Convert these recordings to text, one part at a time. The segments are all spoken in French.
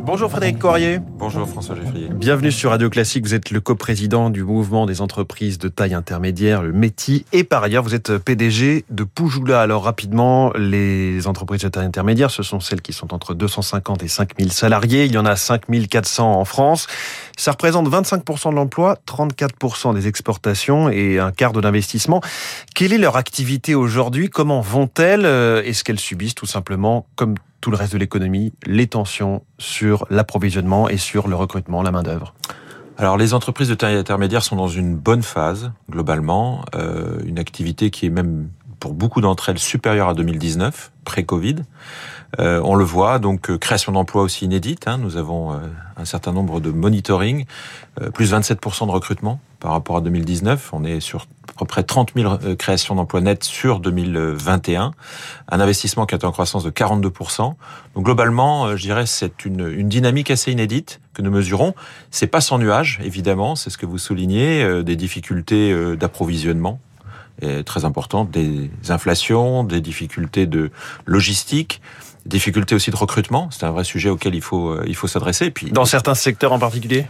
Bonjour Frédéric Coirier. Bonjour François Geffrier. Bienvenue sur Radio Classique. Vous êtes le coprésident du mouvement des entreprises de taille intermédiaire, le METI. Et par ailleurs, vous êtes PDG de Poujoula. Alors rapidement, les entreprises de taille intermédiaire, ce sont celles qui sont entre 250 et 5000 salariés. Il y en a 5400 en France. Ça représente 25% de l'emploi, 34% des exportations et un quart de l'investissement. Quelle est leur activité aujourd'hui? Comment vont-elles? Est-ce qu'elles subissent tout simplement, comme tout le reste de l'économie, les tensions sur l'approvisionnement et sur le recrutement, la main-d'œuvre. Alors les entreprises de taille intermédiaire sont dans une bonne phase globalement, euh, une activité qui est même pour beaucoup d'entre elles supérieure à 2019, pré-Covid. Euh, on le voit, donc euh, création d'emplois aussi inédite. Hein. nous avons euh, un certain nombre de monitoring, plus 27% de recrutement par rapport à 2019. On est sur à peu près 30 000 créations d'emplois nets sur 2021. Un investissement qui est en croissance de 42%. Donc globalement, je dirais, c'est une, une, dynamique assez inédite que nous mesurons. C'est pas sans nuage, évidemment. C'est ce que vous soulignez, des difficultés d'approvisionnement très importantes, des inflations, des difficultés de logistique difficultés aussi de recrutement. C'est un vrai sujet auquel il faut, euh, il faut s'adresser. Puis dans certains secteurs en particulier?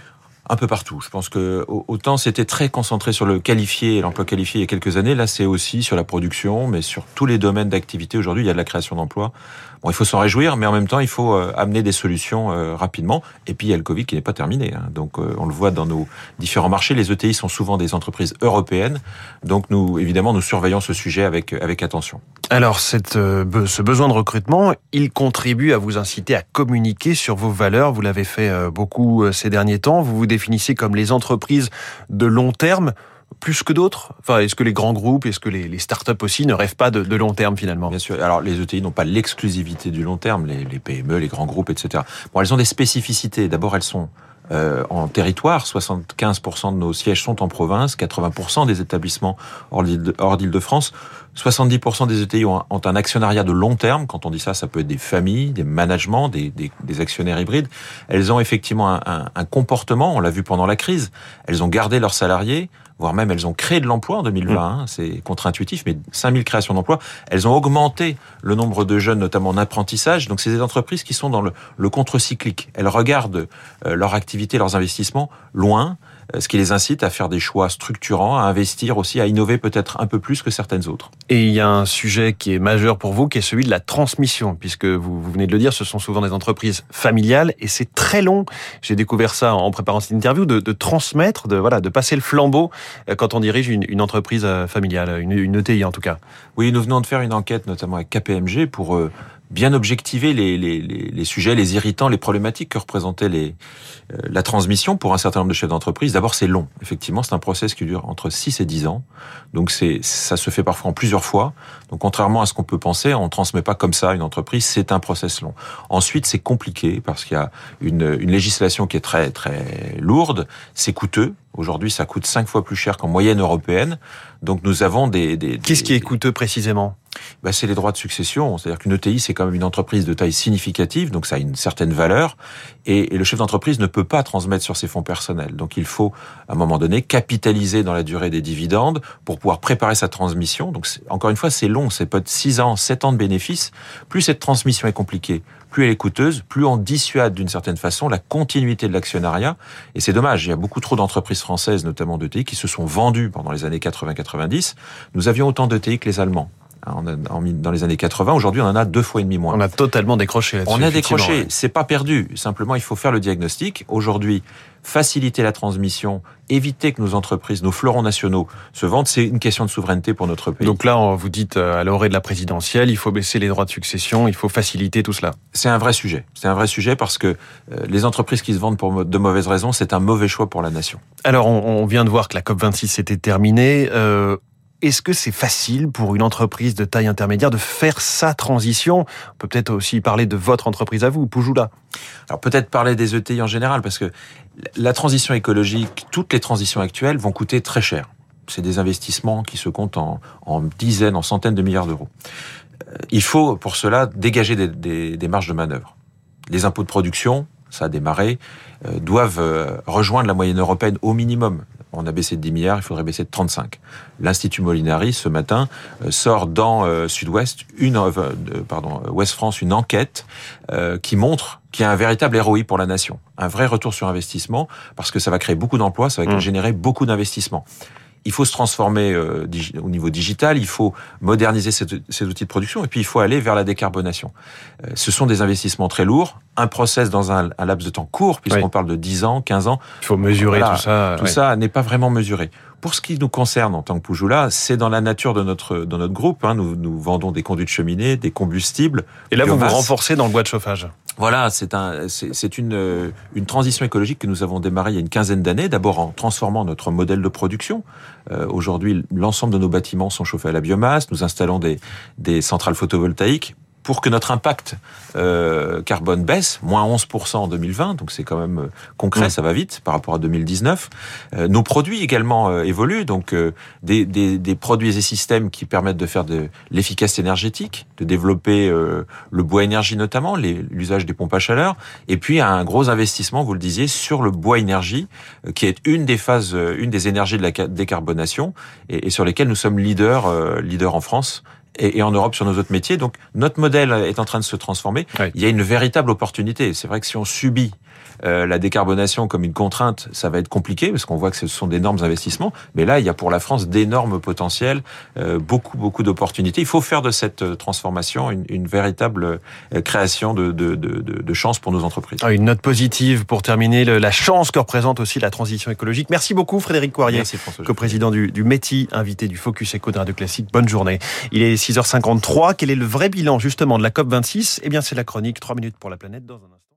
Un peu partout. Je pense que autant c'était très concentré sur le qualifié et l'emploi qualifié il y a quelques années, là c'est aussi sur la production, mais sur tous les domaines d'activité aujourd'hui, il y a de la création d'emplois. Bon, il faut s'en réjouir, mais en même temps, il faut euh, amener des solutions euh, rapidement. Et puis, il y a le Covid qui n'est pas terminé. Hein. Donc, on le voit dans nos différents marchés. Les ETI sont souvent des entreprises européennes. Donc, nous, évidemment, nous surveillons ce sujet avec, avec attention. Alors, cette, euh, ce besoin de recrutement, il contribue à vous inciter à communiquer sur vos valeurs. Vous l'avez fait euh, beaucoup euh, ces derniers temps. Vous vous définissez comme les entreprises de long terme plus que d'autres Enfin, est-ce que les grands groupes, est-ce que les, les startups aussi ne rêvent pas de, long terme finalement? Bien sûr. Alors les ETI n'ont pas l'exclusivité du long terme, les, PME, les grands groupes, etc. Bon, elles ont des spécificités. D'abord, elles sont euh, en territoire. 75% de nos sièges sont en province, 80% des établissements hors d'Île-de-France. 70% des ETI ont un, actionnariat de long terme. Quand on dit ça, ça peut être des familles, des managements, des, actionnaires hybrides. Elles ont effectivement un comportement, on l'a vu pendant la crise, elles ont gardé leurs salariés, voire même elles ont créé de l'emploi en 2020. Mmh. Hein, c'est contre-intuitif, mais 5000 créations d'emplois. Elles ont augmenté le nombre de jeunes, notamment en apprentissage. Donc c'est des entreprises qui sont dans le, le contre-cyclique. Elles regardent euh, leur activité, leurs investissements loin. Euh, ce qui les incite à faire des choix structurants, à investir aussi, à innover peut-être un peu plus que certaines autres. Et il y a un sujet qui est majeur pour vous, qui est celui de la transmission, puisque vous, vous venez de le dire, ce sont souvent des entreprises familiales et c'est très long. J'ai découvert ça en préparant cette interview, de, de, transmettre, de voilà, de passer le flambeau quand on dirige une, une entreprise euh, familiale, une, une, ETI en tout cas. Oui, nous venons de faire une enquête, notamment avec KPMG, pour bien objectiver les, les, les, sujets, les irritants, les problématiques que représentait les, euh, la transmission pour un certain nombre de chefs d'entreprise. D'abord, c'est long. Effectivement, c'est un process qui dure entre 6 et 10 ans. Donc, c'est ça se fait parfois en plusieurs fois. Donc, contrairement à ce qu'on peut penser, on ne transmet pas comme ça une entreprise. C'est un process long. Ensuite, c'est compliqué parce qu'il y a une, une législation qui est très, très lourde. C'est coûteux. Aujourd'hui, ça coûte cinq fois plus cher qu'en moyenne européenne. Donc, nous avons des... des Qu'est-ce qui est coûteux précisément? Bah, c'est les droits de succession. C'est-à-dire qu'une ETI, c'est quand même une entreprise de taille significative, donc ça a une certaine valeur, et, et, le chef d'entreprise ne peut pas transmettre sur ses fonds personnels. Donc il faut, à un moment donné, capitaliser dans la durée des dividendes pour pouvoir préparer sa transmission. Donc encore une fois, c'est long, c'est peut-être 6 ans, 7 ans de bénéfices. Plus cette transmission est compliquée, plus elle est coûteuse, plus on dissuade d'une certaine façon la continuité de l'actionnariat. Et c'est dommage, il y a beaucoup trop d'entreprises françaises, notamment d'ETI, qui se sont vendues pendant les années 80-90. Nous avions autant d'ETI que les Allemands. Dans les années 80. Aujourd'hui, on en a deux fois et demi moins. On a totalement décroché On a décroché. C'est pas perdu. Simplement, il faut faire le diagnostic. Aujourd'hui, faciliter la transmission, éviter que nos entreprises, nos fleurons nationaux se vendent, c'est une question de souveraineté pour notre pays. Donc là, vous dites euh, à l'orée de la présidentielle, il faut baisser les droits de succession, il faut faciliter tout cela. C'est un vrai sujet. C'est un vrai sujet parce que euh, les entreprises qui se vendent pour de mauvaises raisons, c'est un mauvais choix pour la nation. Alors, on, vient de voir que la COP 26 était terminée. Euh, est-ce que c'est facile pour une entreprise de taille intermédiaire de faire sa transition? On peut peut-être aussi parler de votre entreprise à vous, Poujoula. Alors peut-être parler des ETI en général, parce que la transition écologique, toutes les transitions actuelles vont coûter très cher. C'est des investissements qui se comptent en, dizaines, en centaines de milliards d'euros. Euh, il faut pour cela dégager des, marges de manœuvre. Les impôts de production, ça a démarré, euh, doivent euh, rejoindre la moyenne européenne au minimum. On a baissé de 10 milliards, il faudrait baisser de 35. L'Institut Molinari, ce matin, sort dans Sud-Ouest, une, pardon, Ouest France, une enquête qui montre qu'il y a un véritable ROI pour la nation, un vrai retour sur investissement, parce que ça va créer beaucoup d'emplois, ça va mmh. générer beaucoup d'investissements il faut se transformer euh, au niveau digital, il faut moderniser ces, outils de production et puis il faut aller vers la décarbonation. Euh, ce sont des investissements très lourds, un process dans un, laps de temps court, puisqu'on parle de 10 ans, 15 ans. Il faut mesurer tout ça. Tout ça n'est pas vraiment mesuré. Pour ce qui nous concerne en tant que Poujoula, c'est dans la nature de notre, de notre groupe. Hein. Nous, nous vendons des conduits de cheminée, des combustibles. Et là, vous vous renforcez dans le bois de chauffage. Voilà, c'est un, c'est une, une transition écologique que nous avons démarrée il y a une quinzaine d'années. D'abord en transformant notre modèle de production. Euh, Aujourd'hui, l'ensemble de nos bâtiments sont chauffés à la biomasse. Nous installons des, des centrales photovoltaïques pour que notre impact euh, carbone baisse, moins 11% en 2020, donc c'est quand même euh, concret, ça va vite par rapport à 2019. Euh, nos produits également euh, évoluent, donc euh, des, des, des, produits et systèmes qui permettent de faire de l'efficacité énergétique, de développer le bois énergie notamment, l'usage des pompes à chaleur, et puis un gros investissement, vous le disiez, sur le bois énergie, qui est une des phases, une des énergies de la décarbonation, et, et sur lesquelles nous sommes leaders, leaders en France et, en Europe sur nos autres métiers. Donc notre modèle est en train de se transformer. Il y a une véritable opportunité. C'est vrai que si on subit euh, la décarbonation comme une contrainte, ça va être compliqué parce qu'on voit que ce sont d'énormes investissements. Mais là, il y a pour la France d'énormes potentiels, euh, beaucoup, beaucoup d'opportunités. Il faut faire de cette euh, transformation une, une véritable création de, de, de, de, chances pour nos entreprises. Ah, une note positive pour terminer, la chance que représente aussi la transition écologique. Merci beaucoup Frédéric Coirier, co-président du, du METI, invité du Focus Eco de Radio Classique. Bonne journée. Il est 6h53. Quel est le vrai bilan justement de la COP26 Eh bien, c'est la chronique 3 minutes pour la planète dans un instant.